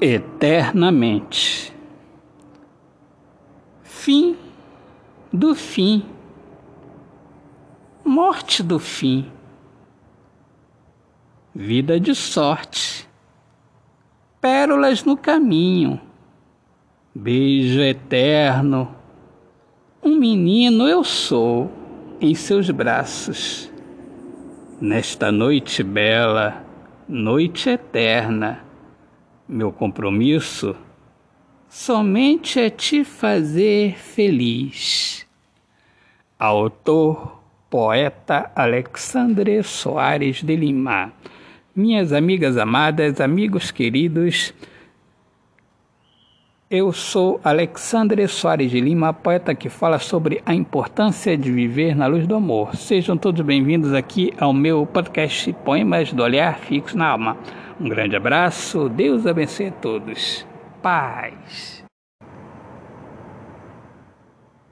eternamente. Fim do fim, morte do fim, vida de sorte, pérolas no caminho, beijo eterno, um menino eu sou em seus braços. Nesta noite bela, noite eterna, meu compromisso somente é te fazer feliz. Autor, poeta Alexandre Soares de Lima. Minhas amigas amadas, amigos queridos, eu sou Alexandre Soares de Lima, poeta que fala sobre a importância de viver na luz do amor. Sejam todos bem-vindos aqui ao meu podcast Poemas do Olhar Fixo na Alma. Um grande abraço, Deus abençoe a todos. Paz.